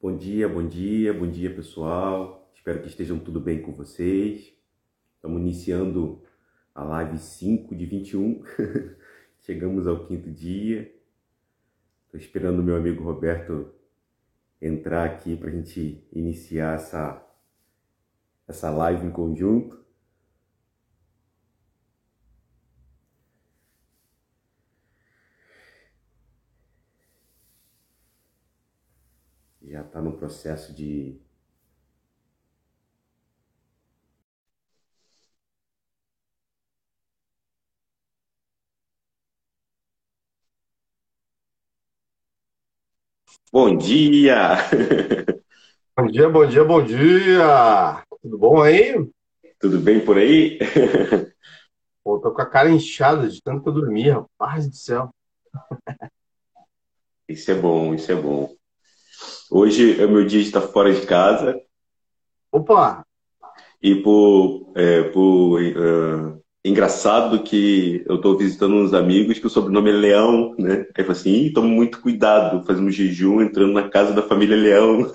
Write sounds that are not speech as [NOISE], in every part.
Bom dia, bom dia, bom dia pessoal. Espero que estejam tudo bem com vocês. Estamos iniciando a live 5 de 21. [LAUGHS] Chegamos ao quinto dia. Estou esperando o meu amigo Roberto entrar aqui para a gente iniciar essa, essa live em conjunto. Já está no processo de Bom dia! [LAUGHS] Bom dia, bom dia, bom dia! Tudo bom aí? Tudo bem por aí? [LAUGHS] Pô, tô com a cara inchada de tanto que eu dormi, rapaz do céu. Isso é bom, isso é bom. Hoje é o meu dia de estar fora de casa. Opa! E por, é, por uh, engraçado que eu estou visitando uns amigos que o sobrenome é Leão, né? Aí eu assim, toma muito cuidado, fazendo jejum, entrando na casa da família Leão.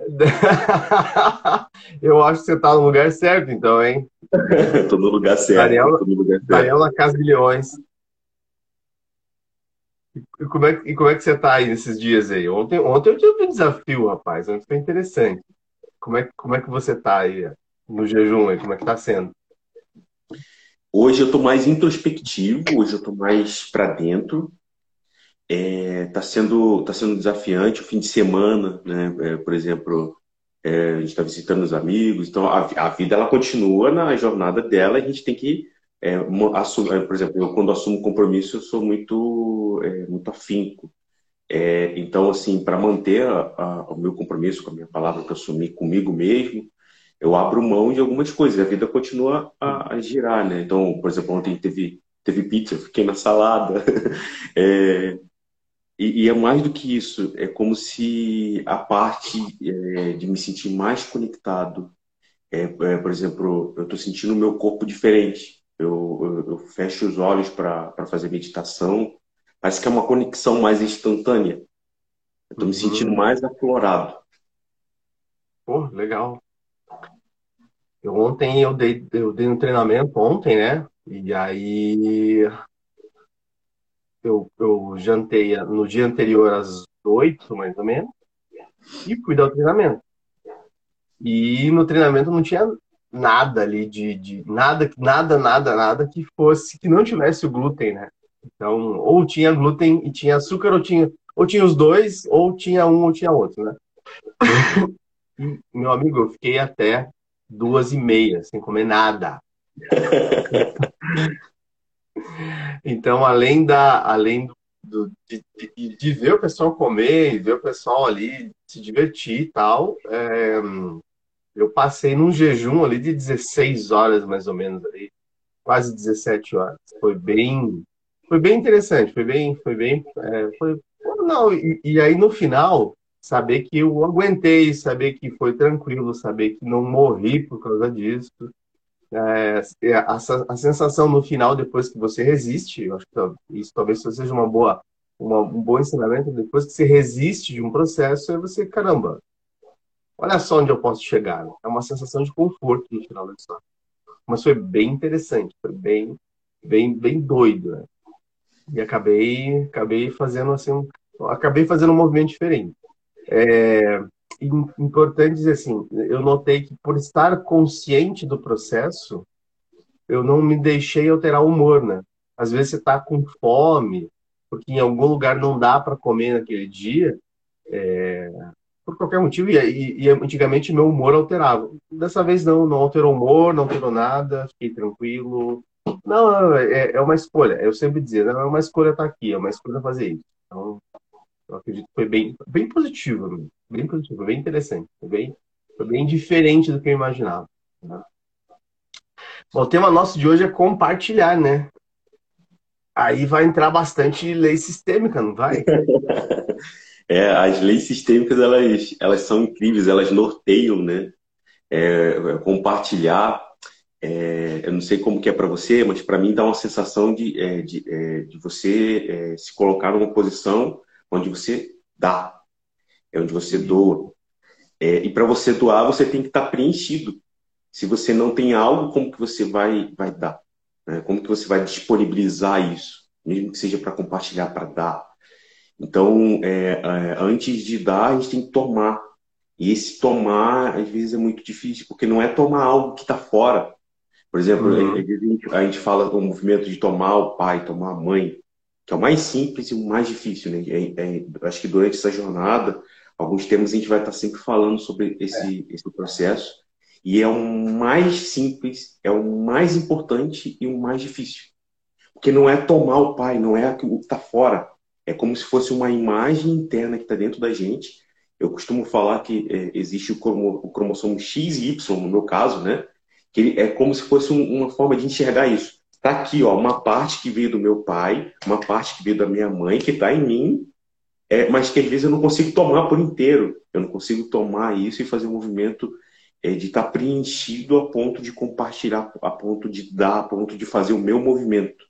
[LAUGHS] eu acho que você está no lugar certo, então, hein? [LAUGHS] Estou no lugar certo. Daniel, no lugar certo. Daniel na Casa de Leões. E como, é, e como é que você está aí nesses dias aí? Ontem, ontem eu tive um desafio, rapaz. Ontem foi interessante. Como é, como é que você está aí no jejum aí? Como é que está sendo? Hoje eu estou mais introspectivo, hoje eu estou mais para dentro. É, tá sendo tá sendo desafiante o fim de semana, né? É, por exemplo, é, a gente está visitando os amigos, então a, a, vida ela continua na jornada dela. A gente tem que é, assumir, é, por exemplo, eu quando assumo compromisso eu sou muito é, muito afinco. É, então assim, para manter a, a, o meu compromisso com a minha palavra que eu assumi comigo mesmo, eu abro mão de algumas coisas, a vida continua a, a girar, né? Então, por exemplo, ontem teve, teve pizza, eu fiquei na salada. [LAUGHS] é, e, e, é mais do que isso, é como se a parte é, de me sentir mais conectado, é por exemplo, eu estou sentindo o meu corpo diferente. Eu, eu, eu fecho os olhos para fazer meditação, parece que é uma conexão mais instantânea. Eu estou me uhum. sentindo mais aflorado. Pô, legal. Eu, ontem eu dei, eu dei um treinamento ontem, né? E aí eu, eu jantei no dia anterior às oito, mais ou menos, e fui dar o treinamento. E no treinamento não tinha nada ali de, de nada, nada, nada, nada que fosse que não tivesse o glúten, né? Então, ou tinha glúten e tinha açúcar, ou tinha, ou tinha os dois, ou tinha um, ou tinha outro, né? [LAUGHS] E, meu amigo, eu fiquei até duas e meia, sem comer nada. [LAUGHS] então, além da, além do, de, de, de, ver o pessoal comer e ver o pessoal ali se divertir e tal, é, eu passei num jejum ali de 16 horas, mais ou menos, ali, quase 17 horas. Foi bem, foi bem interessante, foi bem, foi bem, é, foi, não, e, e aí no final saber que eu aguentei, saber que foi tranquilo, saber que não morri por causa disso. É, é a, a, sensação no final, depois que você resiste, eu acho que isso talvez seja uma boa, uma, um bom ensinamento, depois que você resiste de um processo, é você, caramba, olha só onde eu posso chegar. É uma sensação de conforto no final da história. Mas foi bem interessante, foi bem, bem, bem doido, né? E acabei, acabei fazendo assim, um, acabei fazendo um movimento diferente. É importante dizer assim, eu notei que por estar consciente do processo, eu não me deixei alterar o humor, né? Às vezes você está com fome, porque em algum lugar não dá para comer naquele dia, é, por qualquer motivo, e, e, e, antigamente meu humor alterava. Dessa vez não, não alterou humor, não alterou nada, fiquei tranquilo. Não, é, é uma escolha. Eu sempre dizia, não é uma escolha estar tá aqui, é uma escolha fazer isso. Então, eu acredito que foi bem, bem positivo, bem positivo, bem interessante, foi bem, foi bem diferente do que eu imaginava. Né? Bom, o tema nosso de hoje é compartilhar, né? Aí vai entrar bastante lei sistêmica, não vai? [LAUGHS] é, as leis sistêmicas elas, elas são incríveis, elas norteiam, né? É, compartilhar, é, eu não sei como que é para você, mas para mim dá uma sensação de, é, de, é, de você é, se colocar numa posição onde você dá. é onde você doa. É, e para você doar, você tem que estar tá preenchido. Se você não tem algo, como que você vai, vai dar? Né? Como que você vai disponibilizar isso? Mesmo que seja para compartilhar, para dar. Então, é, é, antes de dar, a gente tem que tomar. E esse tomar, às vezes, é muito difícil, porque não é tomar algo que está fora. Por exemplo, uhum. a, gente, a gente fala do movimento de tomar o pai, tomar a mãe, que é o mais simples e o mais difícil. Né? É, é, acho que durante essa jornada, alguns temas a gente vai estar sempre falando sobre esse, é. esse processo. E é o mais simples, é o mais importante e o mais difícil. Porque não é tomar o pai, não é o que está fora. É como se fosse uma imagem interna que está dentro da gente. Eu costumo falar que é, existe o, o cromossomo X e Y, no meu caso, né? Que ele, é como se fosse um, uma forma de enxergar isso. Está aqui, ó, uma parte que veio do meu pai, uma parte que veio da minha mãe, que está em mim, é, mas que às vezes eu não consigo tomar por inteiro. Eu não consigo tomar isso e fazer um movimento é, de estar tá preenchido a ponto de compartilhar, a ponto de dar, a ponto de fazer o meu movimento.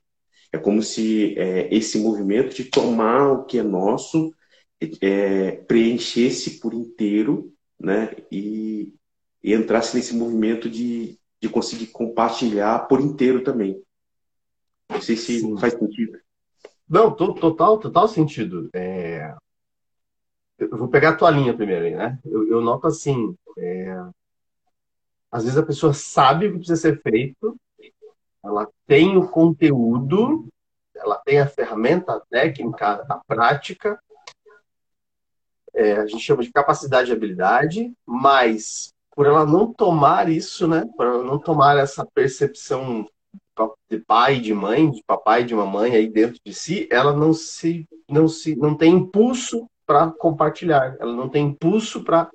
É como se é, esse movimento de tomar o que é nosso é, preenchesse por inteiro né, e, e, entrasse nesse movimento de, de conseguir compartilhar por inteiro também. Não sei se Sim. faz sentido. Não, total, total sentido. É... Eu vou pegar a tua linha primeiro né? Eu, eu noto assim, é... às vezes a pessoa sabe o que precisa ser feito, ela tem o conteúdo, ela tem a ferramenta técnica, a prática, é, a gente chama de capacidade e habilidade, mas por ela não tomar isso, né? Por ela não tomar essa percepção de pai, de mãe, de papai, de mamãe aí dentro de si, ela não se não se não tem impulso para compartilhar, ela não tem impulso para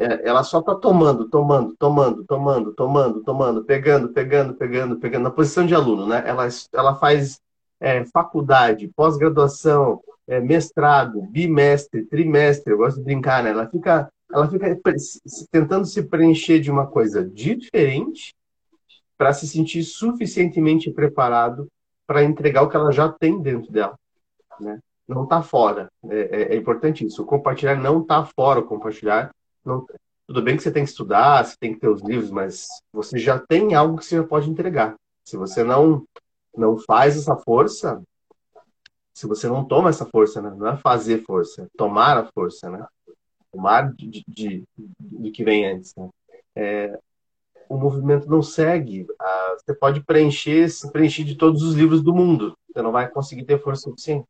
ela só está tomando, tomando, tomando, tomando, tomando, tomando, pegando, pegando, pegando, pegando, na posição de aluno, né? Ela, ela faz é, faculdade, pós-graduação, é, mestrado, bimestre, trimestre, eu gosto de brincar, né? Ela fica, ela fica tentando se preencher de uma coisa diferente para se sentir suficientemente preparado para entregar o que ela já tem dentro dela. Né? Não está fora. É, é, é, importante isso. O compartilhar não está fora. O compartilhar não... Tudo bem que você tem que estudar, você tem que ter os livros, mas você já tem algo que você já pode entregar. Se você não não faz essa força, se você não toma essa força, né? não é fazer força, é tomar a força, né? Tomar de, de, de, que vem antes. Né? É, o movimento não segue. Ah, você pode preencher, se preencher de todos os livros do mundo. Você não vai conseguir ter força suficiente.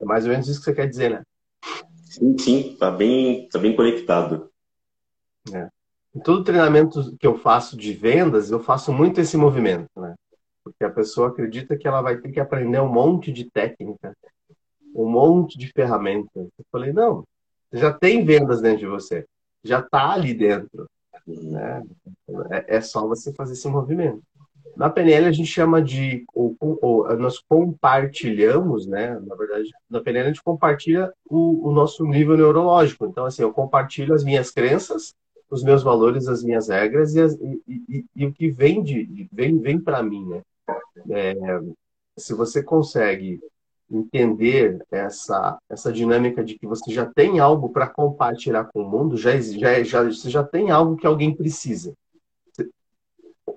É mais ou menos isso que você quer dizer, né? Sim, sim, tá bem, tá bem conectado. É. Em todo treinamento que eu faço de vendas, eu faço muito esse movimento, né? Porque a pessoa acredita que ela vai ter que aprender um monte de técnica, um monte de ferramentas. Eu falei, não, você já tem vendas dentro de você, já está ali dentro. Né? É, é só você fazer esse movimento. Na PNL a gente chama de, ou, ou, nós compartilhamos, né? Na verdade, na PNL a gente compartilha o, o, nosso nível neurológico. Então, assim, eu compartilho as minhas crenças, os meus valores, as minhas regras e, as, e, e, e o que vem de vem vem para mim, né? É, se você consegue entender essa, essa dinâmica de que você já tem algo para compartilhar com o mundo, já, já, já, você já tem algo que alguém precisa.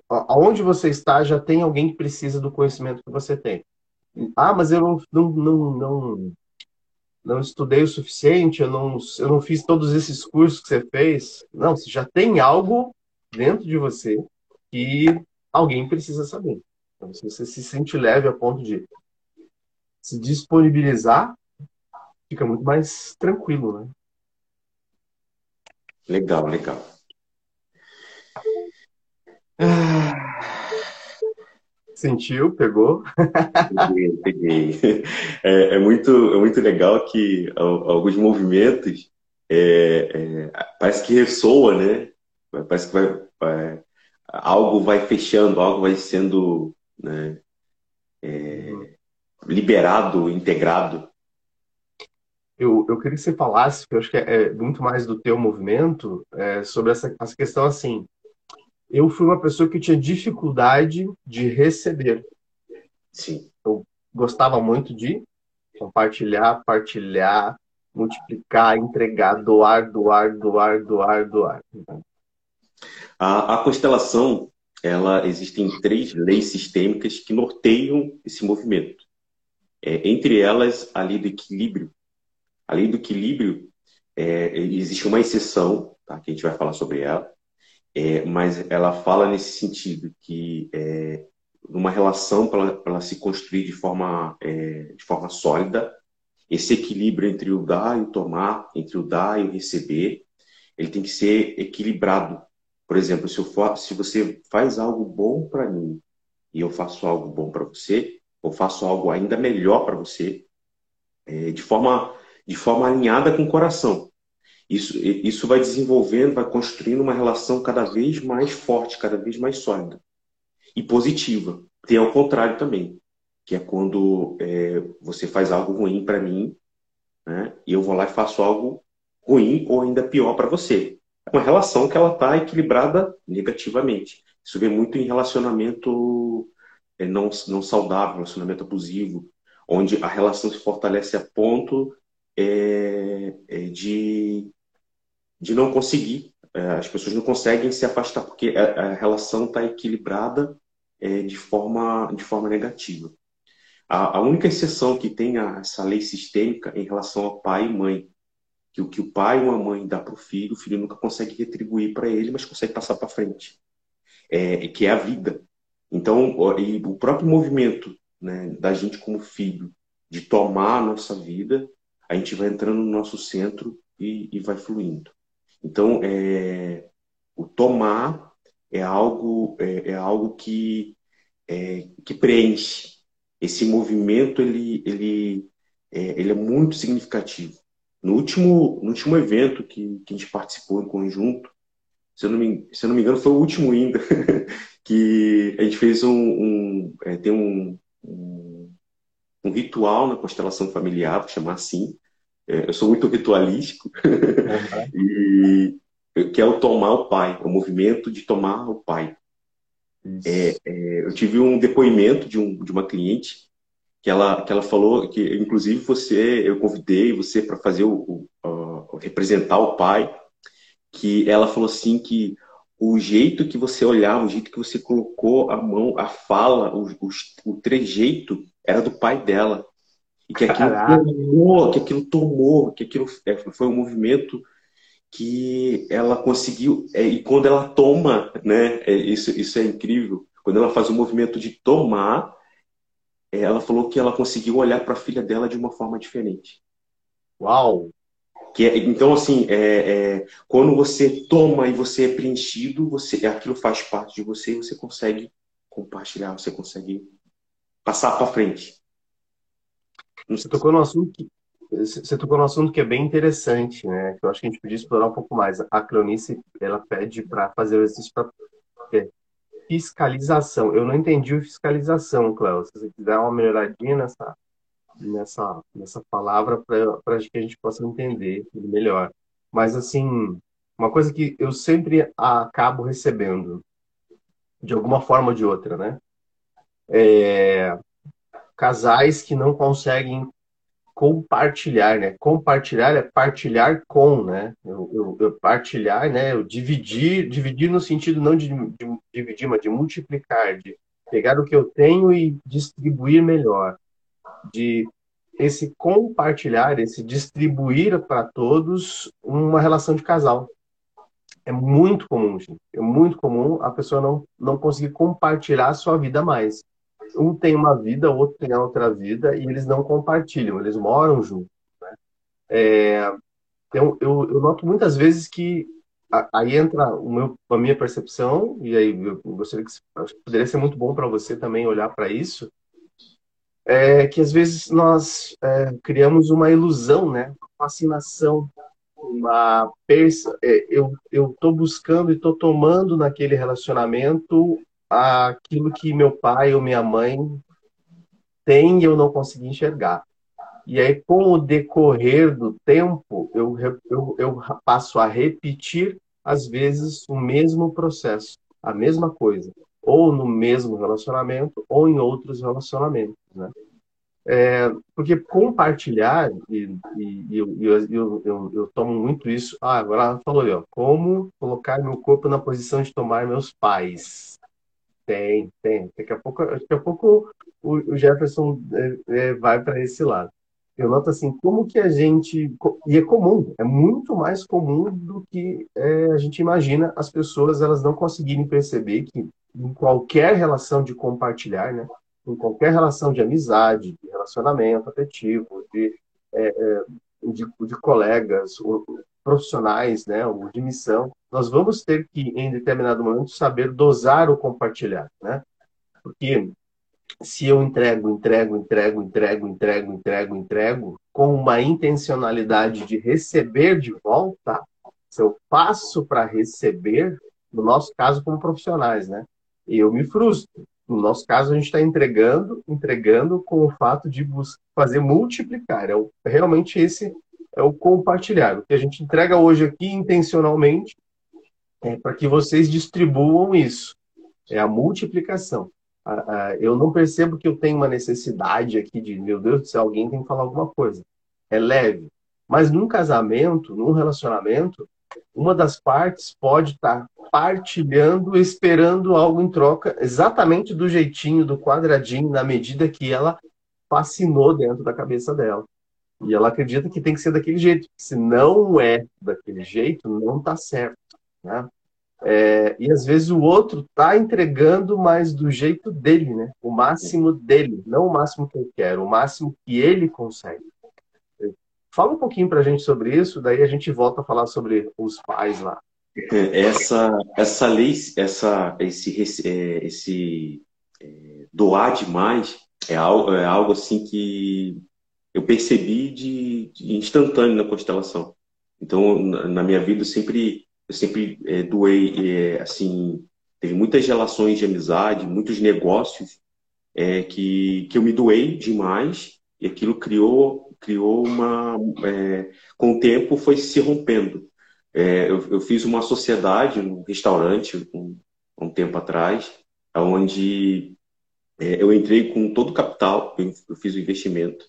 Aonde você está, já tem alguém que precisa do conhecimento que você tem. Ah, mas eu não, não, não, não, estudei o suficiente, eu não, eu não fiz todos esses cursos que você fez. Não, você já tem algo dentro de você que alguém precisa saber. Então, se você se sente leve a ponto de se disponibilizar, fica muito mais tranquilo, né? Legal, legal. Sentiu, pegou? Peguei, peguei. É, é, muito, é muito legal que alguns movimentos é, é, parece que ressoa, né? Parece que vai, vai, algo vai fechando, algo vai sendo né? É, liberado, integrado. Eu, eu queria que você falasse, que eu acho que é, é muito mais do teu movimento, é, sobre essa, essa questão assim. Eu fui uma pessoa que tinha dificuldade de receber. Sim. Eu gostava muito de compartilhar, partilhar, multiplicar, entregar, doar, doar, doar, doar, doar. A, a constelação, ela existem três leis sistêmicas que norteiam esse movimento. É, entre elas, a lei do equilíbrio. A lei do equilíbrio, é, existe uma exceção, tá, que a gente vai falar sobre ela, é, mas ela fala nesse sentido que é, numa relação para ela, se construir de forma, é, de forma sólida, esse equilíbrio entre o dar e o tomar, entre o dar e o receber, ele tem que ser equilibrado. Por exemplo, se, for, se você faz algo bom para mim e eu faço algo bom para você, ou faço algo ainda melhor para você, é, de forma de forma alinhada com o coração. Isso, isso vai desenvolvendo, vai construindo uma relação cada vez mais forte, cada vez mais sólida e positiva. Tem ao contrário também, que é quando é, você faz algo ruim para mim, né, e eu vou lá e faço algo ruim ou ainda pior para você. É uma relação que ela está equilibrada negativamente. Isso vem muito em relacionamento é, não, não saudável, relacionamento abusivo, onde a relação se fortalece a ponto é, é de, de não conseguir. É, as pessoas não conseguem se afastar porque a, relação está equilibrada é, de, forma, de forma negativa. A, a, única exceção que tem a, essa lei sistêmica em relação ao pai e mãe, que o que o pai ou a mãe dá para o filho, o filho nunca consegue retribuir para ele, mas consegue passar para frente, é, que é a vida. Então, o próprio movimento né, da gente como filho de tomar a nossa vida, a gente vai entrando no nosso centro e, e vai fluindo. Então, é, o tomar é algo, é, é algo que, é, que preenche. Esse movimento ele, ele, é, ele é muito significativo. No último, no último evento que, que a gente participou em conjunto, se eu não me, se não me engano, foi o último ainda, [LAUGHS] que a gente fez um, um é, tem um, um, um, ritual na constelação familiar, vou chamar assim. É, eu sou muito ritualístico, uhum. [LAUGHS] e, que é o tomar o pai, o movimento de tomar o pai. É, é, eu tive um depoimento de, um, de uma cliente que ela, que ela falou que, inclusive, você, eu convidei você para fazer o, o, o, representar o pai, que ela falou assim que o jeito que você olhava, o jeito que você colocou a mão, a fala, o, o, o trejeito era do pai dela. E que aquilo Caraca. tomou, que aquilo tomou, que aquilo foi um movimento que ela conseguiu. É, e quando ela toma, né? É, isso, isso é incrível. Quando ela faz o movimento de tomar, é, ela falou que ela conseguiu olhar para a filha dela de uma forma diferente. Uau! Que é, então, assim, é, é, quando você toma e você é preenchido, você, aquilo faz parte de você e você consegue compartilhar, você consegue passar para frente. Você tocou no assunto que você tocou assunto que é bem interessante, né? Que eu acho que a gente podia explorar um pouco mais. A Cleonice, ela pede para fazer o exercício para é, fiscalização. Eu não entendi o fiscalização, Cléo. Se você quiser uma melhoradinha nessa, nessa, nessa palavra para que a gente possa entender melhor. Mas, assim, uma coisa que eu sempre acabo recebendo, de alguma forma ou de outra, né? É, casais que não conseguem compartilhar, né? Compartilhar é partilhar com, né? Eu, eu, eu partilhar, né? Eu dividir, dividir no sentido não de, de, dividir, mas de multiplicar, de pegar o que eu tenho e distribuir melhor de esse compartilhar, esse distribuir para todos uma relação de casal. É muito comum, gente. É muito comum a pessoa não, não conseguir compartilhar a sua vida mais. Um tem uma vida, o outro tem outra vida, e eles não compartilham, eles moram juntos. Né? É, eu, eu, eu noto muitas vezes que aí entra meu, a minha percepção, e aí eu gostaria que poderia ser muito bom para você também olhar para isso, é que às vezes nós é, criamos uma ilusão, né? Uma fascinação, uma persa. É, eu estou buscando e estou tomando naquele relacionamento aquilo que meu pai ou minha mãe tem e eu não consegui enxergar. E aí, com o decorrer do tempo, eu, eu, eu passo a repetir, às vezes, o mesmo processo, a mesma coisa ou no mesmo relacionamento ou em outros relacionamentos, né? É, porque compartilhar, e, e, eu, eu, eu, eu, tomo muito isso. Ah, agora ela falou ó, como colocar meu corpo na posição de tomar meus pais. Tem, tem. Daqui a pouco, daqui a pouco o, o Jefferson é, é, vai para esse lado. Eu noto assim, como que a gente. E é comum, é muito mais comum do que é, a gente imagina as pessoas elas não conseguirem perceber que em qualquer relação de compartilhar, né? em qualquer relação de amizade, de relacionamento afetivo, de, é, é de, de, colegas, profissionais, né, ou de missão, nós vamos ter que, em determinado momento, saber dosar o compartilhar, né? Porque se eu entrego, entrego, entrego, entrego, entrego, entrego, entrego, com uma intencionalidade de receber de volta, se eu passo para receber, no nosso caso como profissionais, né? Eu me frustro. No nosso caso, a gente está entregando, entregando com o fato de fazer multiplicar. É o, realmente esse é o compartilhar. O que a gente entrega hoje aqui intencionalmente é para que vocês distribuam isso. É a multiplicação. Eu não percebo que eu tenho uma necessidade aqui de, meu Deus do céu, alguém tem que falar alguma coisa. É leve. Mas num casamento, num relacionamento, uma das partes pode estar partilhando, esperando algo em troca, exatamente do jeitinho, do quadradinho, na medida que ela fascinou dentro da cabeça dela. E ela acredita que tem que ser daquele jeito. Se não é daquele jeito, não está certo. Né? É, e às vezes o outro está entregando, mas do jeito dele, né? O máximo dele, não o máximo que eu quero, o máximo que ele consegue. Fala um pouquinho para a gente sobre isso, daí a gente volta a falar sobre os pais lá. Essa, essa lei, essa, esse, é, esse é, doar demais é algo, é algo assim que eu percebi de, de instantâneo na constelação. Então, na, na minha vida, eu sempre eu sempre é, doei, é, assim, teve muitas relações de amizade, muitos negócios é, que, que eu me doei demais e aquilo criou, criou uma. Com o tempo foi se rompendo. Eu, eu, fiz uma sociedade, um restaurante, um, um tempo atrás, onde eu entrei com todo o capital, eu, eu fiz o investimento,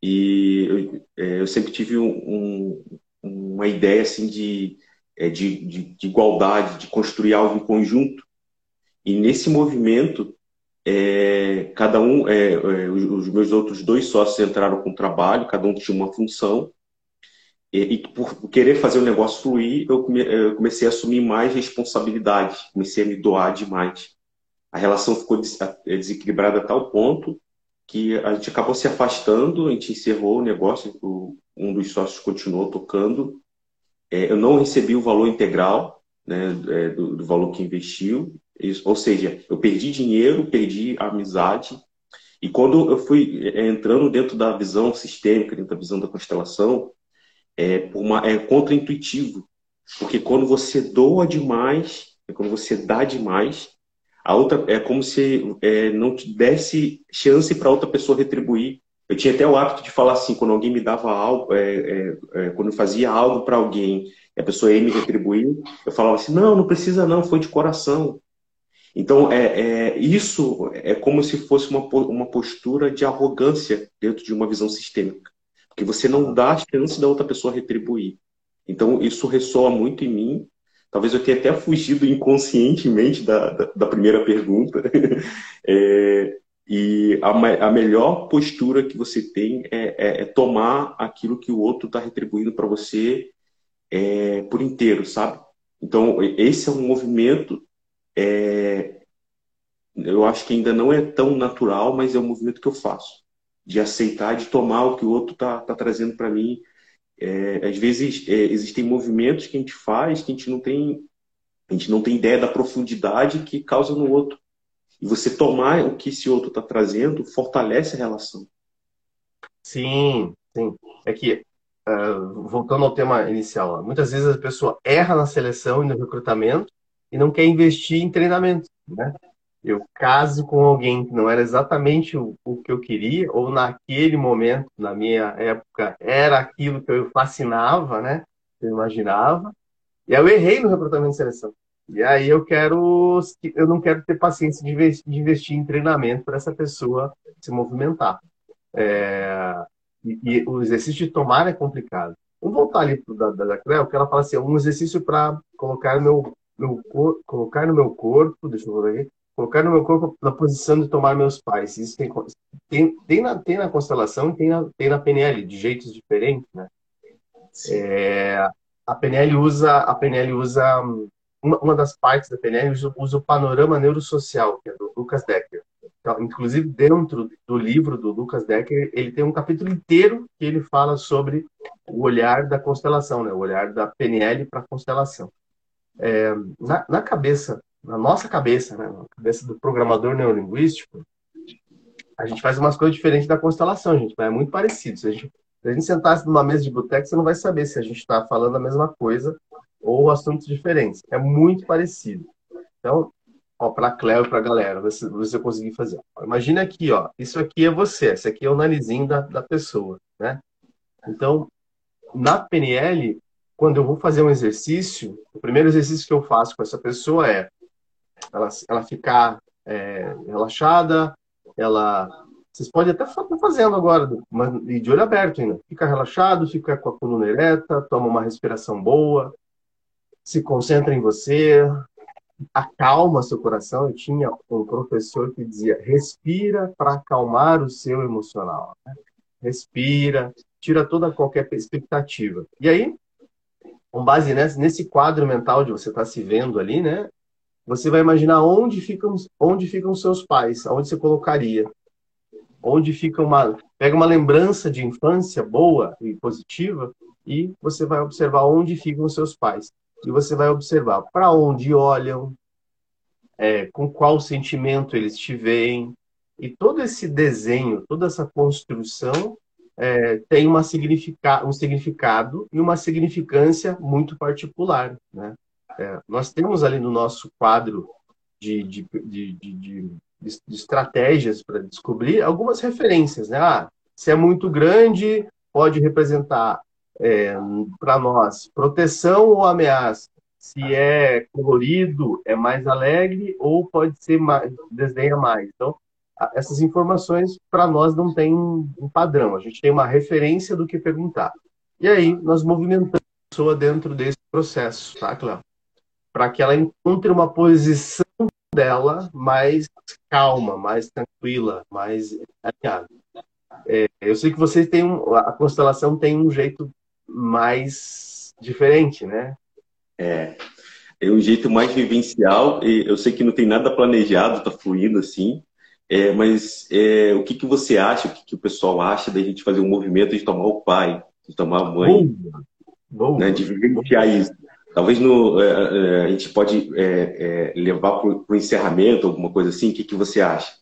e eu, eu sempre tive um, um, uma ideia assim de é, de, de, de, igualdade, de construir algo em conjunto. E nesse movimento, é, cada um, é, é os meus outros dois sócios entraram com trabalho, cada um tinha uma função. E, e por querer fazer o negócio fluir, eu, come, eu comecei a assumir mais responsabilidade, comecei a me doar demais. A relação ficou é, desequilibrada a tal ponto que a gente acabou se afastando, a gente encerrou o negócio, um dos sócios continuou tocando eu não recebi o valor integral né, é, do, do, valor que investiu, ou seja, eu perdi dinheiro, perdi amizade, e quando eu fui é, entrando dentro da visão sistêmica, dentro da visão da constelação, é, uma, é contra-intuitivo, porque quando você doa demais, é quando você dá demais, a outra é como se é, não te desse chance para outra pessoa retribuir eu tinha até o hábito de falar assim, quando alguém me dava algo, é, é, é, quando eu fazia algo para alguém a pessoa ia me retribuir, eu falava assim, não, não precisa não, foi de coração. Então, é, é, isso é como se fosse uma, uma postura de arrogância dentro de uma visão sistêmica. Porque você não dá a chance da outra pessoa retribuir. Então, isso ressoa muito em mim. Talvez eu tenha até fugido inconscientemente da, da, da primeira pergunta. [LAUGHS] é, e a, a melhor postura que você tem é, é, é tomar aquilo que o outro está retribuindo para você é, por inteiro, sabe? Então, esse é um movimento, é, eu acho que ainda não é tão natural, mas é um movimento que eu faço, de aceitar, de tomar o que o outro está tá trazendo para mim. É, às vezes, é, existem movimentos que a gente faz que a gente não tem, a gente não tem ideia da profundidade que causa no outro. E você tomar o que esse outro está trazendo fortalece a relação. Sim, sim. É que, uh, voltando ao tema inicial, muitas vezes a pessoa erra na seleção e no recrutamento e não quer investir em treinamento, né? Eu caso com alguém que não era exatamente o, o que eu queria, ou naquele momento, na minha época, era aquilo que eu fascinava, né? Eu imaginava. E eu errei no recrutamento de seleção. E aí eu quero, eu não quero ter paciência de investir, de investir em treinamento para essa pessoa se movimentar. É, e, e, o exercício de tomar é complicado. Vamos voltar ali para da, da Cleo, que ela fala assim, um exercício para colocar meu, meu colocar no meu corpo, deixa eu ver aqui, colocar no meu corpo na posição de tomar meus pais. Isso tem, tem, tem, na, tem na constelação tem na, tem na PNL, de jeitos diferentes, né? É, a PNL usa, a PNL usa uma, uma das partes da PNL usa, usa, o panorama neurosocial, que é do Lucas Decker. Então, inclusive, dentro do livro do Lucas Decker, ele tem um capítulo inteiro que ele fala sobre o olhar da constelação, né? o olhar da PNL para a constelação. É, na, na, cabeça, na nossa cabeça, né? na cabeça do programador neurolinguístico, a gente faz umas coisas diferentes da constelação, gente, mas é muito parecido. Se a gente, se a gente sentasse numa mesa de boteco, você não vai saber se a gente está falando a mesma coisa ou assuntos diferentes. É muito parecido. Então, para a Cleo e para a galera, se, eu conseguir fazer. Imagina aqui, ó, isso aqui é você, esse aqui é o narizinho da, da pessoa, né? Então, na PNL, quando eu vou fazer um exercício, o primeiro exercício que eu faço com essa pessoa é ela, ela ficar é, relaxada, ela. Vocês podem até estar fazendo agora, mas, de olho aberto ainda. Fica relaxado, fica com a coluna ereta, toma uma respiração boa, se concentra em você, acalma seu coração. Eu tinha um professor que dizia: respira para acalmar o seu emocional. Né? Respira, tira toda qualquer expectativa. E aí, com base nesse, quadro mental de você estar tá se vendo ali, né? Você vai imaginar onde ficam, onde ficam seus pais, onde você colocaria. Onde fica uma. Pega uma lembrança de infância boa e positiva e você vai observar onde ficam seus pais e você vai observar para onde olham, é, com qual sentimento eles te veem. E todo esse desenho, toda essa construção é, tem uma significa, um significado e uma significância muito particular. Né? É, nós temos ali no nosso quadro de, de, de, de estratégias para descobrir algumas referências. Né? Ah, se é muito grande, pode representar é, para nós proteção ou ameaça. Se é colorido, é mais alegre ou pode ser mais, desdenha mais. Então, essas informações para nós não tem um padrão. A gente tem uma referência do que perguntar. E aí nós movimentamos a pessoa dentro desse processo, tá, Cléo? Para que ela encontre uma posição dela mais calma, mais tranquila, mais alinhada. É, eu sei que vocês têm um, a constelação tem um jeito mais diferente, né? É, é um jeito mais vivencial e eu sei que não tem nada planejado, tá fluindo assim. É, mas é, o que, que você acha, o que, que o pessoal acha da gente fazer um movimento de tomar o pai, de tomar a mãe, Boa. Boa. Né, de vivenciar isso? Talvez no, é, é a gente pode é, é, levar para o encerramento, alguma coisa assim. O que, que você acha?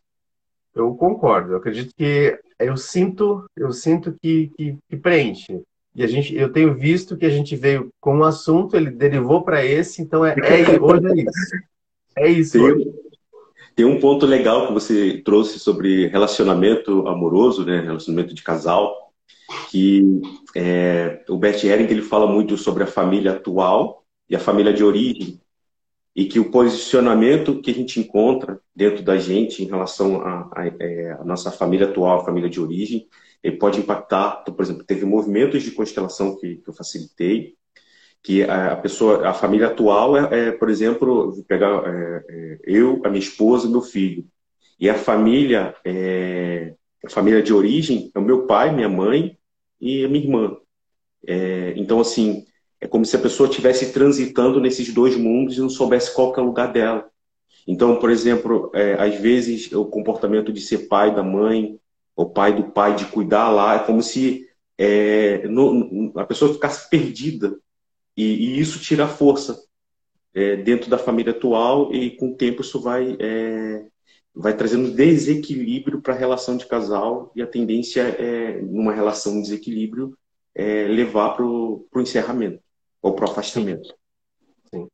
Eu concordo. Eu acredito que eu sinto, eu sinto que, que, que preenche. E a gente, eu tenho visto que a gente veio com um assunto, ele derivou para esse, então é, é, hoje é isso. É isso. Tem, tem, um ponto legal que você trouxe sobre relacionamento amoroso, né, relacionamento de casal, que é, o Bert Ehring ele fala muito sobre a família atual e a família de origem, e que o posicionamento que a gente encontra dentro da gente em relação à é, nossa família atual, a família de origem, ele pode impactar, então, por exemplo, teve movimentos de constelação que, que eu facilitei, que a, pessoa, a família atual é, é por exemplo, pegar é, é, eu, a minha esposa meu filho. E a família, é, a família de origem é o meu pai, minha mãe e a minha irmã. É, então, assim, é como se a pessoa estivesse transitando nesses dois mundos e não soubesse qual é o lugar dela. Então, por exemplo, é, às vezes o comportamento de ser pai da mãe, o pai do pai de cuidar lá, é como se é, no, a pessoa ficasse perdida. E, e isso tira força é, dentro da família atual e com o tempo isso vai, é, vai trazendo desequilíbrio para a relação de casal e a tendência é, numa relação de desequilíbrio, é, levar para o encerramento ou para o afastamento. Sim.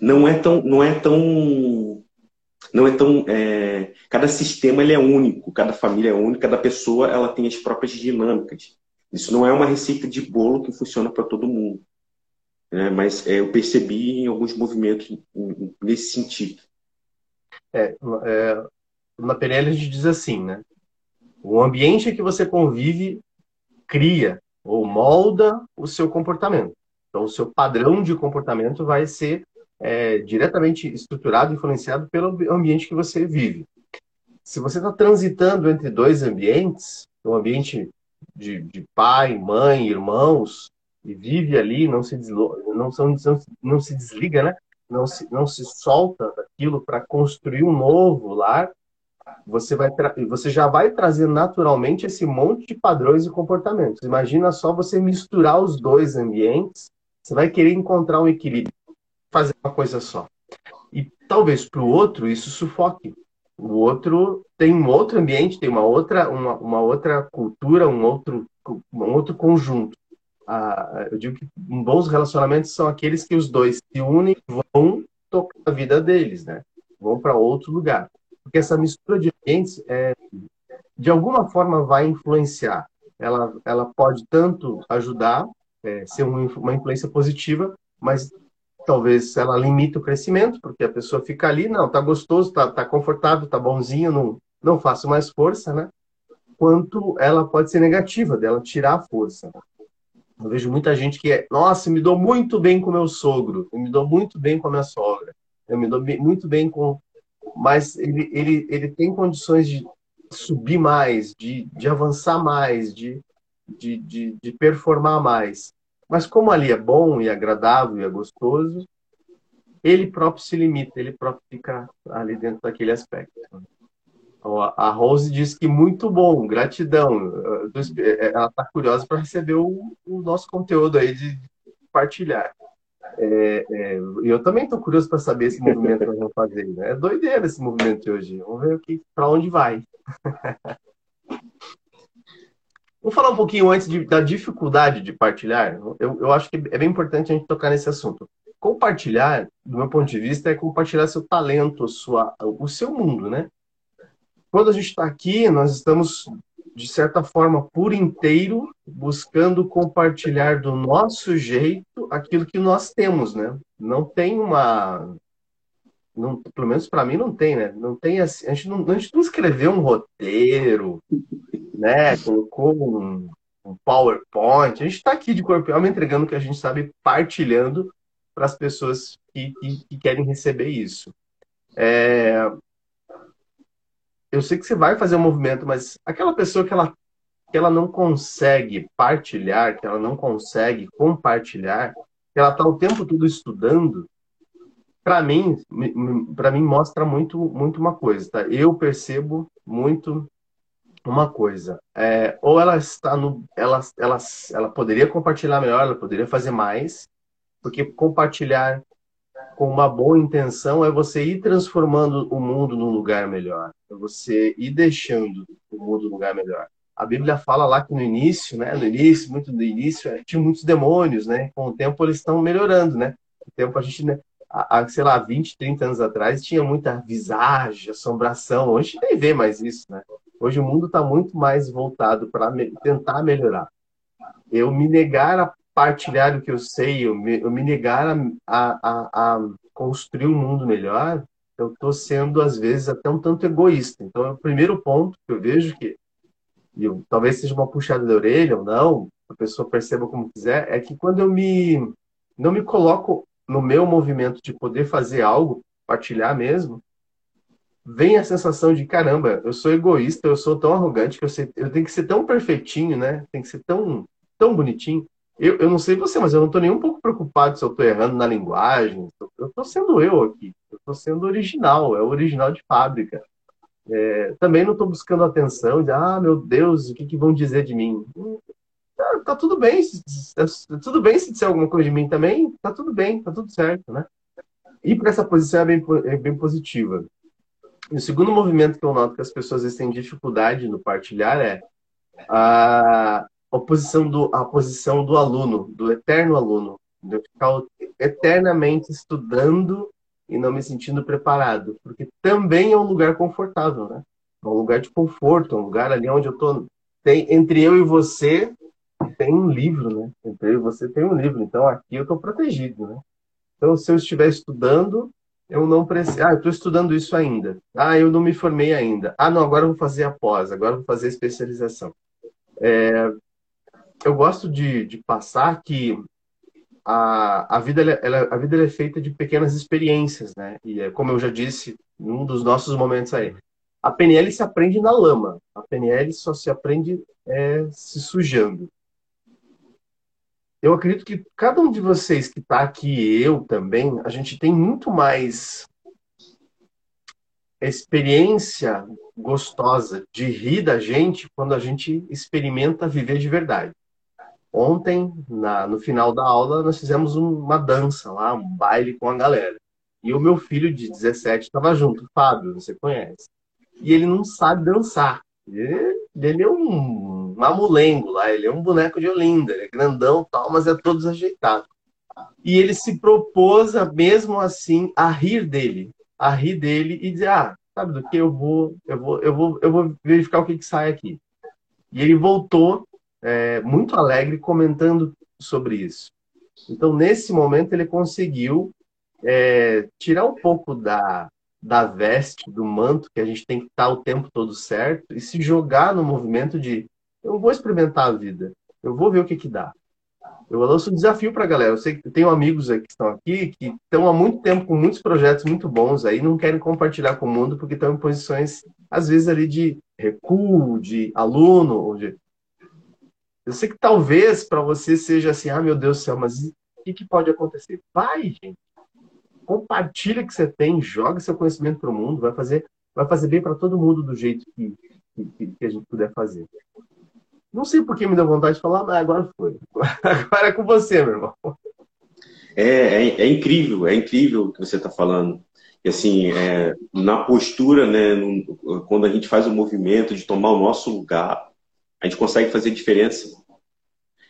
Não é tão, não é tão não é tão. É... Cada sistema ele é único, cada família é única, cada pessoa ela tem as próprias dinâmicas. Isso não é uma receita de bolo que funciona para todo mundo. Né? Mas é, eu percebi em alguns movimentos nesse sentido. É, é, na PNL a gente diz assim, né? O ambiente que você convive cria ou molda o seu comportamento. Então, o seu padrão de comportamento vai ser é, diretamente estruturado, influenciado pelo ambiente que você vive. Se você está transitando entre dois ambientes, um ambiente de, de, pai, mãe, irmãos, e vive ali, não se, deslo... não, não, não se desliga, né? não, se, não se solta daquilo para construir um novo lar, você, vai você já vai trazer naturalmente esse monte de padrões e comportamentos. Imagina só você misturar os dois ambientes, você vai querer encontrar um equilíbrio, fazer uma coisa só. E talvez para o outro isso sufoque. O outro tem um outro ambiente, tem uma outra, uma, uma outra cultura, um outro, um outro conjunto. Ah, eu digo que bons relacionamentos são aqueles que os dois se unem e vão tocar a vida deles, né? Vão para outro lugar porque essa mistura de ambientes, é, de alguma forma, vai influenciar. Ela, ela pode tanto ajudar, é, ser uma influência positiva, mas talvez ela limite o crescimento, porque a pessoa fica ali, não, tá gostoso, tá, tá confortável, tá bonzinho, não, não faço mais força, né? Quanto ela pode ser negativa, dela tirar a força. Eu vejo muita gente que é, nossa, me dou muito bem com meu sogro, eu me dou muito bem com a minha sogra, eu me dou muito bem com mas ele, ele, ele tem condições de subir mais, de, de avançar mais, de, de, de, de performar mais. Mas como ali é bom e agradável e é gostoso, ele próprio se limita, ele próprio fica ali dentro daquele aspecto. A Rose diz que muito bom, gratidão. Ela está curiosa para receber o, o, nosso conteúdo aí de compartilhar. É, é, eu também estou curioso para saber esse movimento que nós vamos fazer. Né? É doideira esse movimento de hoje. Vamos ver para onde vai. [LAUGHS] Vamos falar um pouquinho antes de, da dificuldade de partilhar. Eu, eu acho que é bem importante a gente tocar nesse assunto. Compartilhar, do meu ponto de vista, é compartilhar seu talento, sua, o seu mundo, né? Quando a gente está aqui, nós estamos de certa forma, por inteiro, buscando compartilhar do nosso jeito aquilo que nós temos, né? Não tem uma. Não, pelo menos para mim não tem, né? Não tem assim, a gente não, a gente não escreveu um roteiro, né? Colocou um, um PowerPoint. A gente está aqui de corpo e alma entregando o que a gente sabe, partilhando para as pessoas que, que, que, querem receber isso. É, eu sei que você vai fazer um movimento, mas aquela pessoa que ela, que ela não consegue partilhar, que ela não consegue compartilhar, que ela está o tempo todo estudando, para mim, para mim mostra muito, muito uma coisa, tá? Eu percebo muito uma coisa. É, ou ela está no, ela, ela, ela poderia compartilhar melhor, ela poderia fazer mais, porque compartilhar com uma boa intenção é você ir transformando o mundo num lugar melhor, é você ir deixando o mundo num lugar melhor. A Bíblia fala lá que no início, né, no início, muito no início, é, tinha muitos demônios, né? Com o tempo eles estão melhorando, né? Com o tempo a gente, né, há, sei lá, 20, 30 anos atrás tinha muita visagem, assombração. Hoje nem vê mais isso, né? Hoje o mundo está muito mais voltado para me tentar melhorar. Eu me negar a partilhar o que eu sei, eu me, eu me negar a, a, a, construir um mundo melhor, eu estou sendo, às vezes, até um tanto egoísta. Então, é o primeiro ponto que eu vejo que, e eu, talvez seja uma puxada de orelha ou não, a pessoa perceba como quiser, é que quando eu me não me coloco no meu movimento de poder fazer algo, partilhar mesmo, vem a sensação de caramba, eu sou egoísta, eu sou tão arrogante que eu, sei, eu tenho que ser tão perfeitinho, né? Tem que ser tão tão bonitinho eu, eu não sei você, mas eu não estou nem um pouco preocupado se eu estou errando na linguagem. Eu estou sendo eu aqui. Eu estou sendo original, é o original de fábrica. É, também não estou buscando atenção de, ah, meu Deus, o que, que vão dizer de mim? Tá, tá, tudo bem, tudo bem se disser alguma coisa de mim também, tá tudo bem, tá tudo certo, né? E para essa posição é bem, é bem positiva. E o segundo movimento que eu noto que as pessoas têm dificuldade no partilhar é a, a posição do, a posição do aluno, do eterno aluno, de eu ficar eternamente estudando e não me sentindo preparado, porque também é um lugar confortável, né? É um lugar de conforto, um lugar ali onde eu tô tem entre eu e você tem um livro, né? Entre eu e você tem um livro, então aqui eu estou protegido, né? Então se eu estiver estudando, eu não preciso. Ah, eu estou estudando isso ainda. Ah, eu não me formei ainda. Ah, não, agora eu vou fazer a pós, agora eu vou fazer a especialização. É, eu gosto de, de passar que a, a vida, ela, a vida é feita de pequenas experiências, né? E é, como eu já disse num dos nossos momentos aí, a PNL se aprende na lama. A PNL só se aprende é, se sujando. Eu acredito que cada um de vocês que está aqui, eu também, a gente tem muito mais experiência gostosa de rir da gente quando a gente experimenta viver de verdade. Ontem, na, no final da aula, nós fizemos uma dança lá, um baile com a galera. E o meu filho de 17 estava junto, Fábio, você conhece. E ele não sabe dançar. Ele, ele é um mamulengo lá, ele é um boneco de Olinda, ele é grandão tal, mas é todo desajeitado. E ele se propôs, mesmo assim, a rir dele, a rir dele e dizer, ah, sabe do que eu vou, eu vou, eu vou, eu vou verificar o que, que sai aqui. E ele voltou é, muito alegre comentando sobre isso. Então, nesse momento, ele conseguiu é, tirar um pouco da, da veste, do manto, que a gente tem que estar o tempo todo certo, e se jogar no movimento de eu vou experimentar a vida, eu vou ver o que, que dá. Eu lanço um desafio para a galera. Eu sei que tenho amigos que estão aqui que estão há muito tempo com muitos projetos muito bons aí, não querem compartilhar com o mundo porque estão em posições, às vezes, ali de recuo, de aluno. De... Eu sei que talvez para você seja assim, ah, meu Deus do céu, mas o que, que pode acontecer? Vai, gente compartilha o que você tem, joga seu conhecimento para o mundo, vai fazer, vai fazer bem para todo mundo do jeito que, que, que, a gente puder fazer. Não sei por que me deu vontade de falar, mas agora foi. [LAUGHS] Agora é com você, meu irmão. É, é, é incrível, é incrível o que você está falando. E assim, é, na postura, né, no, quando a gente faz o movimento de tomar o nosso lugar, a gente consegue fazer diferença.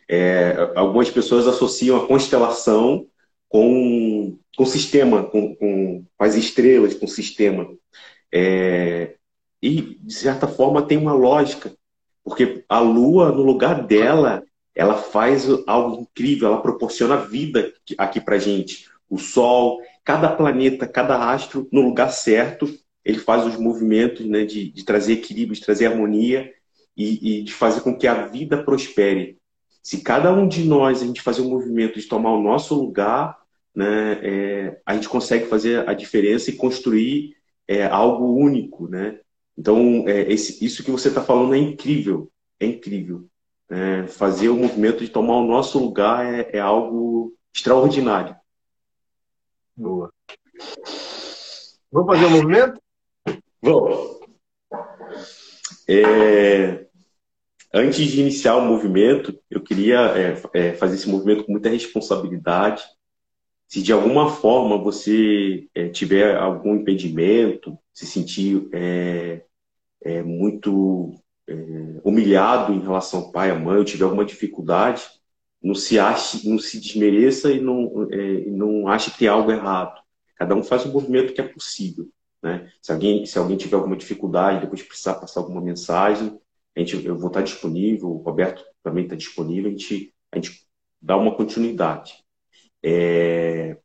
É, algumas pessoas associam a constelação com, com sistema, com, com, com as estrelas, com o sistema. É, e, de certa forma, tem uma lógica, porque a Lua, no lugar dela, ela faz algo incrível, ela proporciona vida aqui para gente. O Sol, cada planeta, cada astro, no lugar certo, ele faz os movimentos né, de, de trazer equilíbrio, de trazer harmonia e, e de fazer com que a vida prospere. Se cada um de nós a gente fazer um movimento de tomar o nosso lugar, né, é, a gente consegue fazer a diferença e construir é, algo único, né? Então, é, esse, isso que você está falando é incrível, é incrível. É, fazer o movimento de tomar o nosso lugar é, é algo extraordinário. Boa. Vamos fazer o movimento? Vamos. É, Antes de iniciar o movimento, eu queria é, é, fazer esse movimento com muita responsabilidade. Se de alguma forma você é, tiver algum impedimento, se sentir é, é, muito é, humilhado em relação ao pai, à mãe, ou tiver alguma dificuldade, não se ache, não se desmereça e não, não ache que tem algo errado. Cada um faz o movimento que é possível. Né? Se, alguém, se alguém tiver alguma dificuldade, depois precisar passar alguma mensagem, a gente, eu vou estar disponível, o Roberto também está disponível, a gente, a gente dá uma continuidade. É,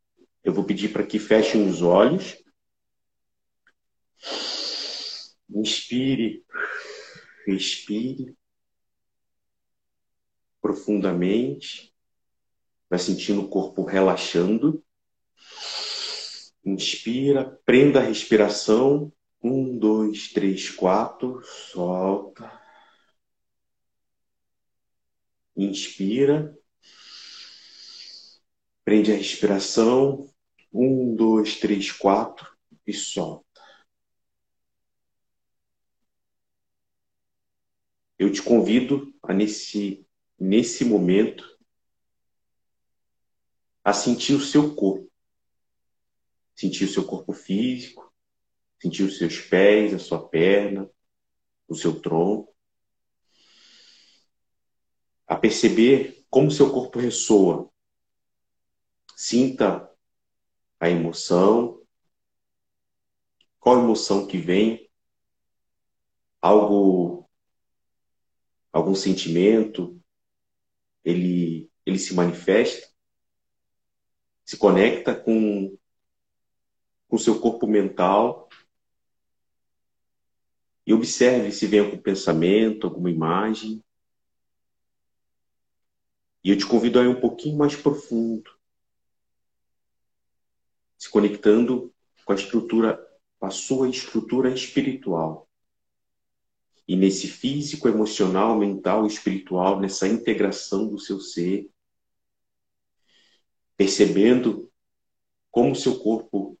eu vou pedir para que fechem os olhos. Inspire, respire profundamente. Vai sentindo o corpo relaxando. Inspira, prenda a respiração. Um, dois, três, quatro. Solta. Inspira. Prende a respiração. Um, dois, três, quatro. E solta. Eu te convido a nesse, nesse momento a sentir o seu corpo. Sentir o seu corpo físico, sentir os seus pés, a sua perna, o seu tronco a perceber como seu corpo ressoa. Sinta a emoção, qual emoção que vem, algo, algum sentimento, ele, ele se manifesta, se conecta com com seu corpo mental e observe se vem algum pensamento, alguma imagem. E eu te convido a ir um pouquinho mais profundo, se conectando com a estrutura, com a sua estrutura espiritual. E nesse físico, emocional, mental, espiritual, nessa integração do seu ser, percebendo como o seu corpo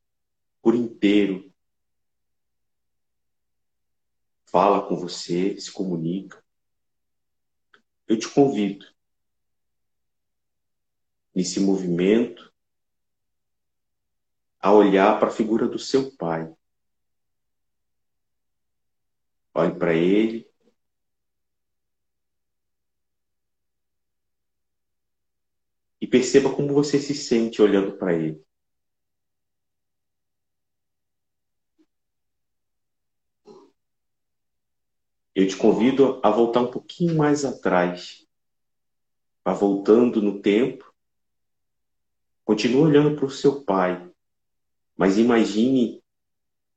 por inteiro fala com você, se comunica. Eu te convido nesse movimento a olhar para a figura do seu pai. Olhe para ele. E perceba como você se sente olhando para ele. Eu te convido a voltar um pouquinho mais atrás. Vá voltando no tempo. Continue olhando para o seu pai. Mas imagine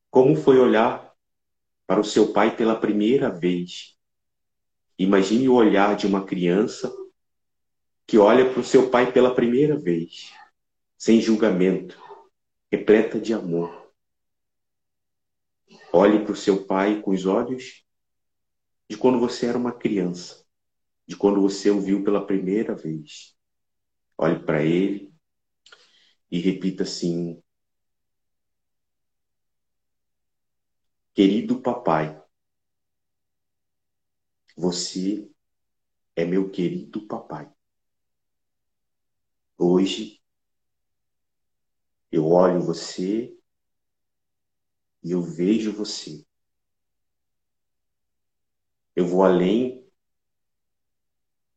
como foi olhar para o seu pai pela primeira vez. Imagine o olhar de uma criança que olha para o seu pai pela primeira vez, sem julgamento, repleta de amor. Olhe para o seu pai com os olhos de quando você era uma criança, de quando você o viu pela primeira vez. Olhe para ele e repita assim: Querido papai, você é meu querido papai. Hoje eu olho você e eu vejo você. Eu vou além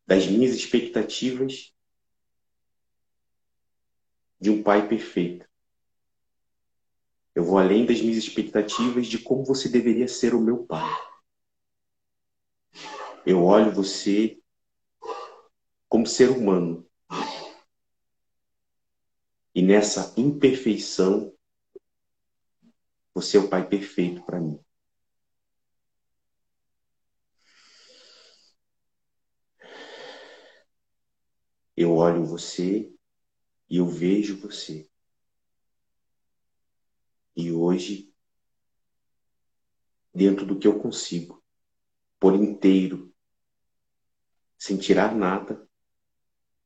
das minhas expectativas de um pai perfeito. Eu vou além das minhas expectativas de como você deveria ser o meu pai. Eu olho você como ser humano. E nessa imperfeição, você é o pai perfeito para mim. Eu olho você e eu vejo você. E hoje, dentro do que eu consigo, por inteiro, sem tirar nada,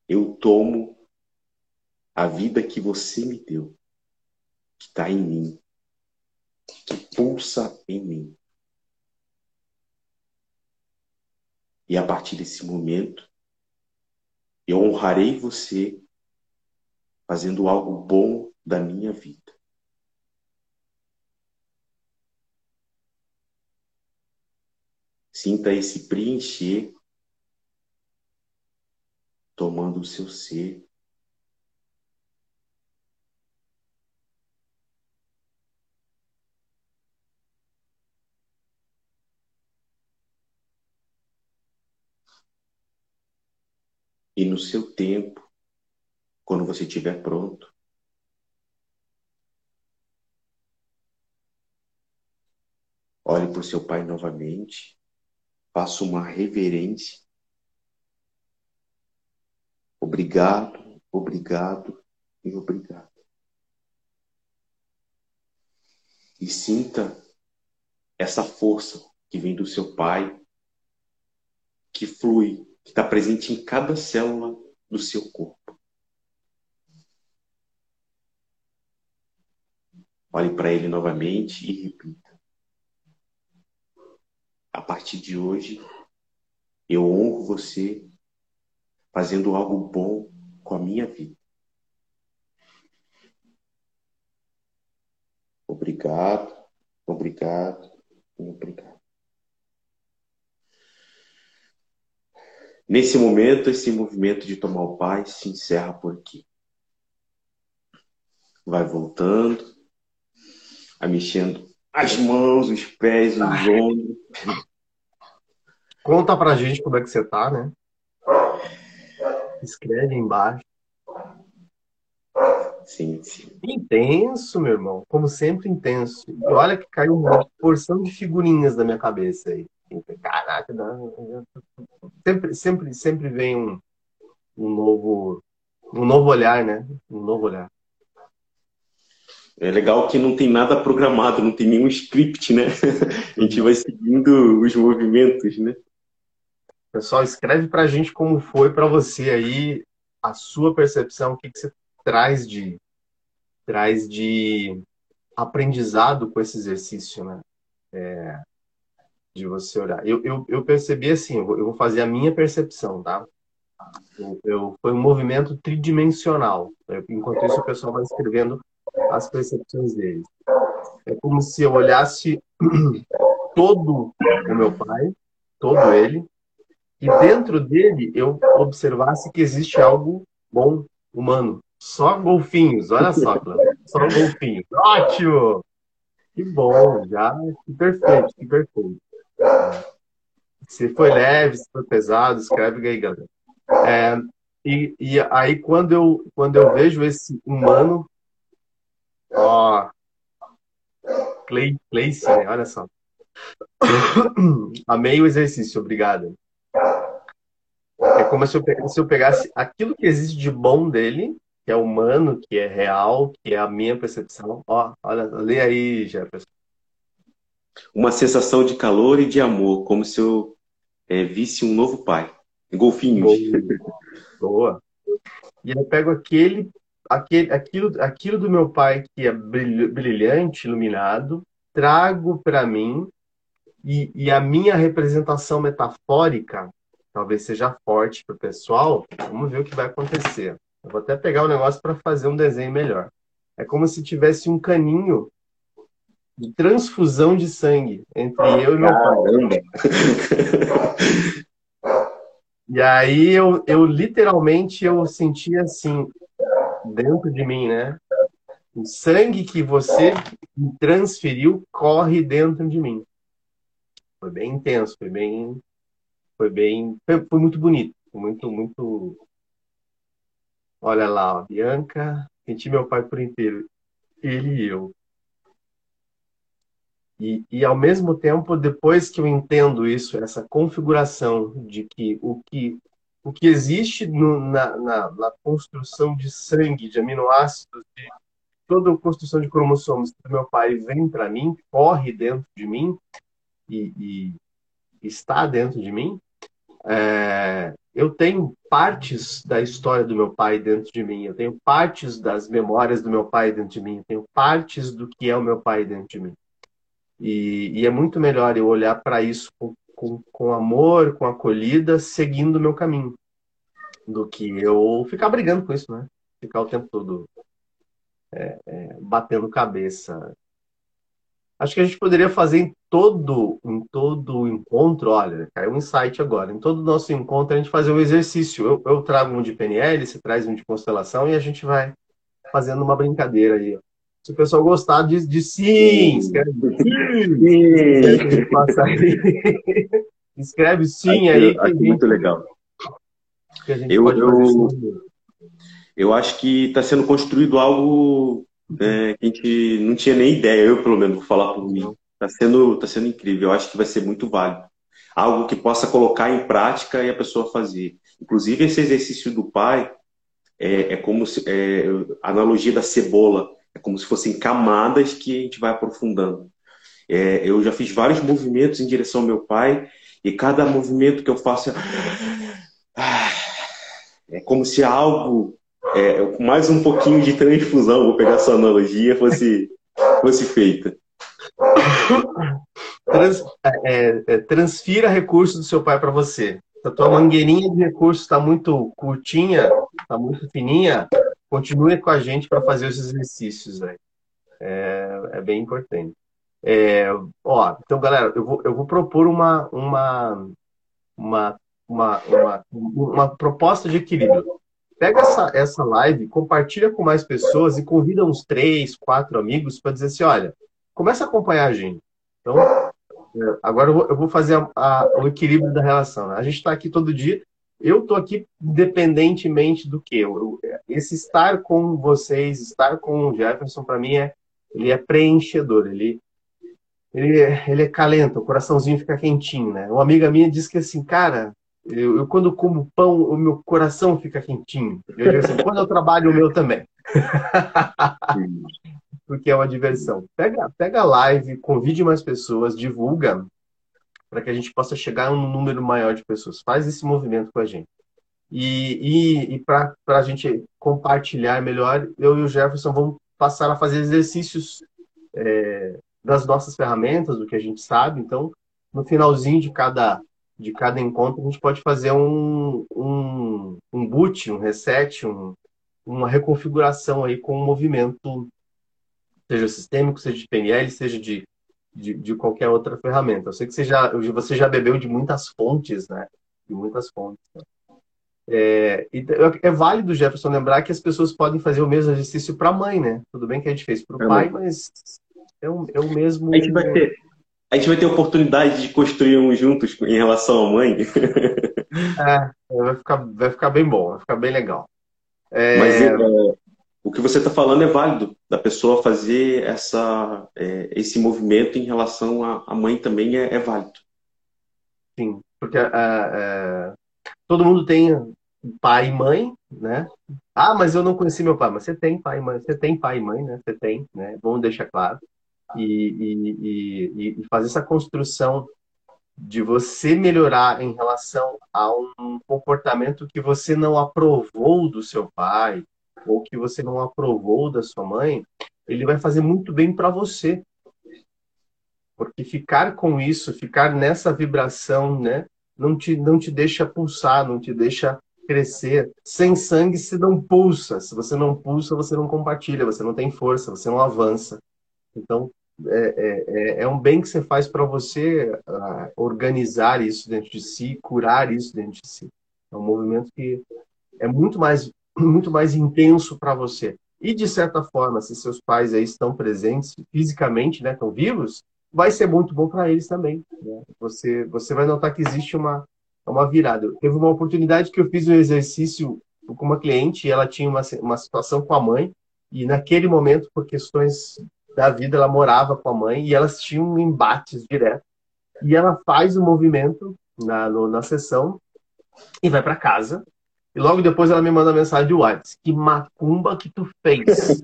eu tomo a vida que você me deu, que está em mim, que pulsa em mim. E a partir desse momento, eu honrarei você fazendo algo bom da minha vida. Sinta esse preencher tomando o seu ser. E no seu tempo, quando você estiver pronto, olhe para o seu pai novamente, faça uma reverência. Obrigado, obrigado e obrigado. E sinta essa força que vem do seu pai, que flui que está presente em cada célula do seu corpo. Olhe para ele novamente e repita. A partir de hoje, eu honro você fazendo algo bom com a minha vida. Obrigado, obrigado, obrigado. Nesse momento, esse movimento de tomar o Pai se encerra por aqui. Vai voltando, vai mexendo as mãos, os pés, os ombros. Conta pra gente como é que você tá, né? Escreve embaixo. Sim, sim. Intenso, meu irmão. Como sempre, intenso. E olha que caiu uma porção de figurinhas da minha cabeça aí. Caraca, sempre, sempre, sempre vem um, um novo um novo olhar, né? Um novo olhar. É legal que não tem nada programado, não tem nenhum script, né? [LAUGHS] A gente vai seguindo os movimentos, né? Pessoal, escreve pra gente como foi para você aí a sua percepção, o que, que você traz de traz de aprendizado com esse exercício, né? É, de você olhar. Eu, eu, eu percebi assim, eu vou fazer a minha percepção, tá? Eu, eu, foi um movimento tridimensional. Enquanto isso, o pessoal vai escrevendo as percepções deles. É como se eu olhasse [CLEARS THROAT] todo o meu pai, todo ele, e dentro dele eu observasse que existe algo bom, humano. Só golfinhos, olha só, só golfinhos. Ótimo! Que bom, já, que perfeito, que perfeito. Se foi leve, se foi pesado, escreve aí, galera. É, e, e aí, quando eu, quando eu vejo esse humano, ó, Clay, Clayce, né? olha só. Amei o exercício, obrigado. É como se eu, se eu pegasse aquilo que existe de bom dele, que é humano, que é real, que é a minha percepção. Ó, olha, lê aí, Jefferson. Uma sensação de calor e de amor, como se eu é, visse um novo pai. Golfinhos. Boa. E eu pego aquele, aquele, aquilo, aquilo do meu pai que é brilhante, iluminado, trago para mim e, e, a minha representação metafórica talvez seja forte para o pessoal. Vamos ver o que vai acontecer. Eu vou até pegar o negócio para fazer um desenho melhor. É como se tivesse um caninho de transfusão de sangue entre eu e meu pai. E aí eu, eu literalmente eu senti assim, dentro de mim, né? O sangue que você me transferiu corre dentro de mim. Foi bem intenso, foi bem. Foi bem. Foi, foi muito bonito. Muito, muito. Olha lá, ó, Bianca, senti meu pai por inteiro. Ele e eu. E, e, ao mesmo tempo, depois que eu entendo isso, essa configuração de que o que, o que existe no, na, na, na, construção de sangue, de aminoácidos, de toda a construção de cromossomos do meu pai vem para mim, corre dentro de mim e, e está dentro de mim, é, eu tenho partes da história do meu pai dentro de mim, eu tenho partes das memórias do meu pai dentro de mim, eu tenho partes do que é o meu pai dentro de mim. E, e é muito melhor eu olhar para isso com, com, com, amor, com acolhida, seguindo o meu caminho, do que eu ficar brigando com isso, né? Ficar o tempo todo é, é, batendo cabeça. Acho que a gente poderia fazer em todo, em todo encontro, olha, caiu um insight agora. Em todo nosso encontro, a gente fazer um exercício. Eu, eu trago um de PNL, você traz um de constelação e a gente vai fazendo uma brincadeira aí. Ó. Se o pessoal gostar, diz, diz sim. Escreve sim. Escreve sim aí. Acho muito legal. eu, eu, eu acho que está sendo construído algo é, que a gente não tinha nem ideia, eu pelo menos vou falar por mim. Está sendo, tá sendo incrível, eu acho que vai ser muito válido. Algo que possa colocar em prática e a pessoa fazer. Inclusive, esse exercício do pai é, é como se, é, a analogia da cebola. É como se fossem camadas que a gente vai aprofundando. É, eu já fiz vários movimentos em direção ao meu pai, e cada movimento que eu faço é, como se algo, é, mais um pouquinho de transfusão, vou pegar essa analogia, fosse, fosse feita. Trans, é, é, transfira recursos do seu pai para você. Se a tua mangueirinha de recursos está muito curtinha, está muito fininha, continue com a gente para fazer os exercícios aí. É, é bem importante. É, ó, então, galera, eu vou, eu vou propor uma, uma, uma, uma, uma, uma proposta de equilíbrio. Pega essa, essa live, compartilha com mais pessoas e convida uns três, quatro amigos para dizer assim, olha, começa a acompanhar a gente. Então, é, agora eu vou, eu vou fazer a, a, o equilíbrio da relação. Né? A gente está aqui todo dia, eu tô aqui independentemente do que. Esse estar com vocês, estar com o Jefferson, para mim, é, ele é preenchedor. Ele, ele, ele é calento, o coraçãozinho fica quentinho, né? Uma amiga minha disse que assim, cara, eu, eu quando como pão, o meu coração fica quentinho. Eu digo assim, quando eu trabalho, o meu também. [LAUGHS] Porque é uma diversão. Pega, pega a live, convide mais pessoas, divulga para que a gente possa chegar a um número maior de pessoas. Faz esse movimento com a gente. E, e, e para a gente compartilhar melhor, eu e o Jefferson vamos passar a fazer exercícios é, das nossas ferramentas, do que a gente sabe. Então, no finalzinho de cada, de cada encontro, a gente pode fazer um, um, um boot, um reset, um, uma reconfiguração aí com o movimento, seja sistêmico, seja de PNL, seja de de, de qualquer outra ferramenta. Eu sei que você já, você já bebeu de muitas fontes, né? De muitas fontes. Né? É, é, válido, Jefferson, lembrar que as pessoas podem fazer o mesmo exercício para a mãe, né? Tudo bem que a gente fez para o é pai, mas é o, é o mesmo. A gente, vai ter, a gente vai ter oportunidade de construir um juntos em relação à mãe. [LAUGHS] É, vai ficar, vai ficar bem bom, vai ficar bem legal. É... Mas é, o que você está falando é válido, da pessoa fazer essa, é, esse movimento em relação à mãe também é, é válido. Sim, porque é, é, todo mundo tem pai e mãe, né? Ah, mas eu não conheci meu pai. Mas você tem pai e mãe, você tem pai e mãe, né? Você tem, né? Vamos deixar claro. E, e, e, e fazer essa construção de você melhorar em relação a um comportamento que você não aprovou do seu pai, ou que você não aprovou da sua mãe, ele vai fazer muito bem para você. Porque ficar com isso, ficar nessa vibração, né, não te, não te deixa pulsar, não te deixa crescer. Sem sangue se não pulsa. Se você não pulsa, você não compartilha, você não tem força, você não avança. Então, é, é, é, é um bem que você faz para você uh, organizar isso dentro de si, curar isso dentro de si. É um movimento que é muito mais muito mais intenso para você. E de certa forma, se seus pais aí estão presentes fisicamente, né, estão vivos, vai ser muito bom para eles também. Né? Você você vai notar que existe uma uma virada. Teve uma oportunidade que eu fiz um exercício com uma cliente e ela tinha uma, uma situação com a mãe e naquele momento, por questões da vida, ela morava com a mãe e elas tinham embates direto. E ela faz o movimento na, no, na sessão e vai para casa e logo depois ela me manda mensagem de WhatsApp. Que macumba que tu fez?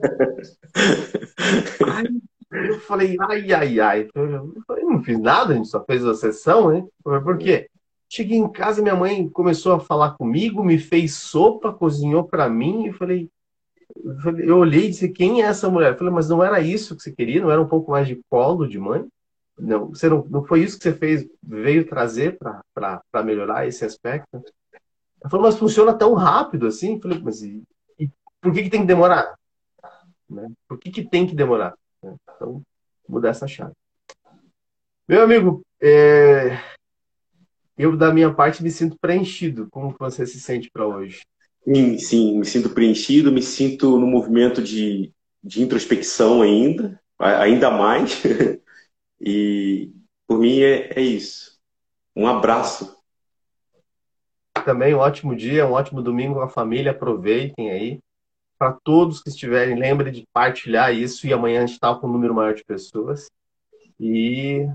[LAUGHS] eu falei, ai, ai, ai. Eu falei, não fiz nada, a gente só fez a sessão, né? Por quê? Cheguei em casa, minha mãe começou a falar comigo, me fez sopa, cozinhou para mim, e falei, eu olhei e disse, quem é essa mulher? Eu falei, mas não era isso que você queria? Não era um pouco mais de colo de mãe? Não, você não, não foi isso que você fez, veio trazer para melhorar esse aspecto? Ela falou, mas funciona tão rápido assim? Eu falei, mas e, e por que, que tem que demorar? Né? Por que, que tem que demorar? Então, mudar essa chave. Meu amigo, é... eu da minha parte me sinto preenchido. Como você se sente para hoje? Sim, sim, me sinto preenchido, me sinto no movimento de, de introspecção ainda, ainda mais. [LAUGHS] e por mim é, é isso. Um abraço também um ótimo dia, um ótimo domingo com a família. Aproveitem aí. Para todos que estiverem, lembre de partilhar isso e amanhã a gente está com um número maior de pessoas. E,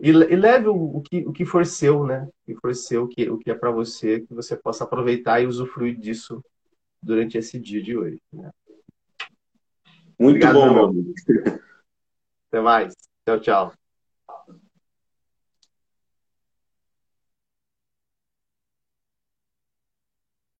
e, e leve o, o, que, o que for seu, né? O que for seu, o que, o que é para você, que você possa aproveitar e usufruir disso durante esse dia de hoje. Né? Muito Obrigado, bom, meu amigo. Até mais. Tchau, tchau.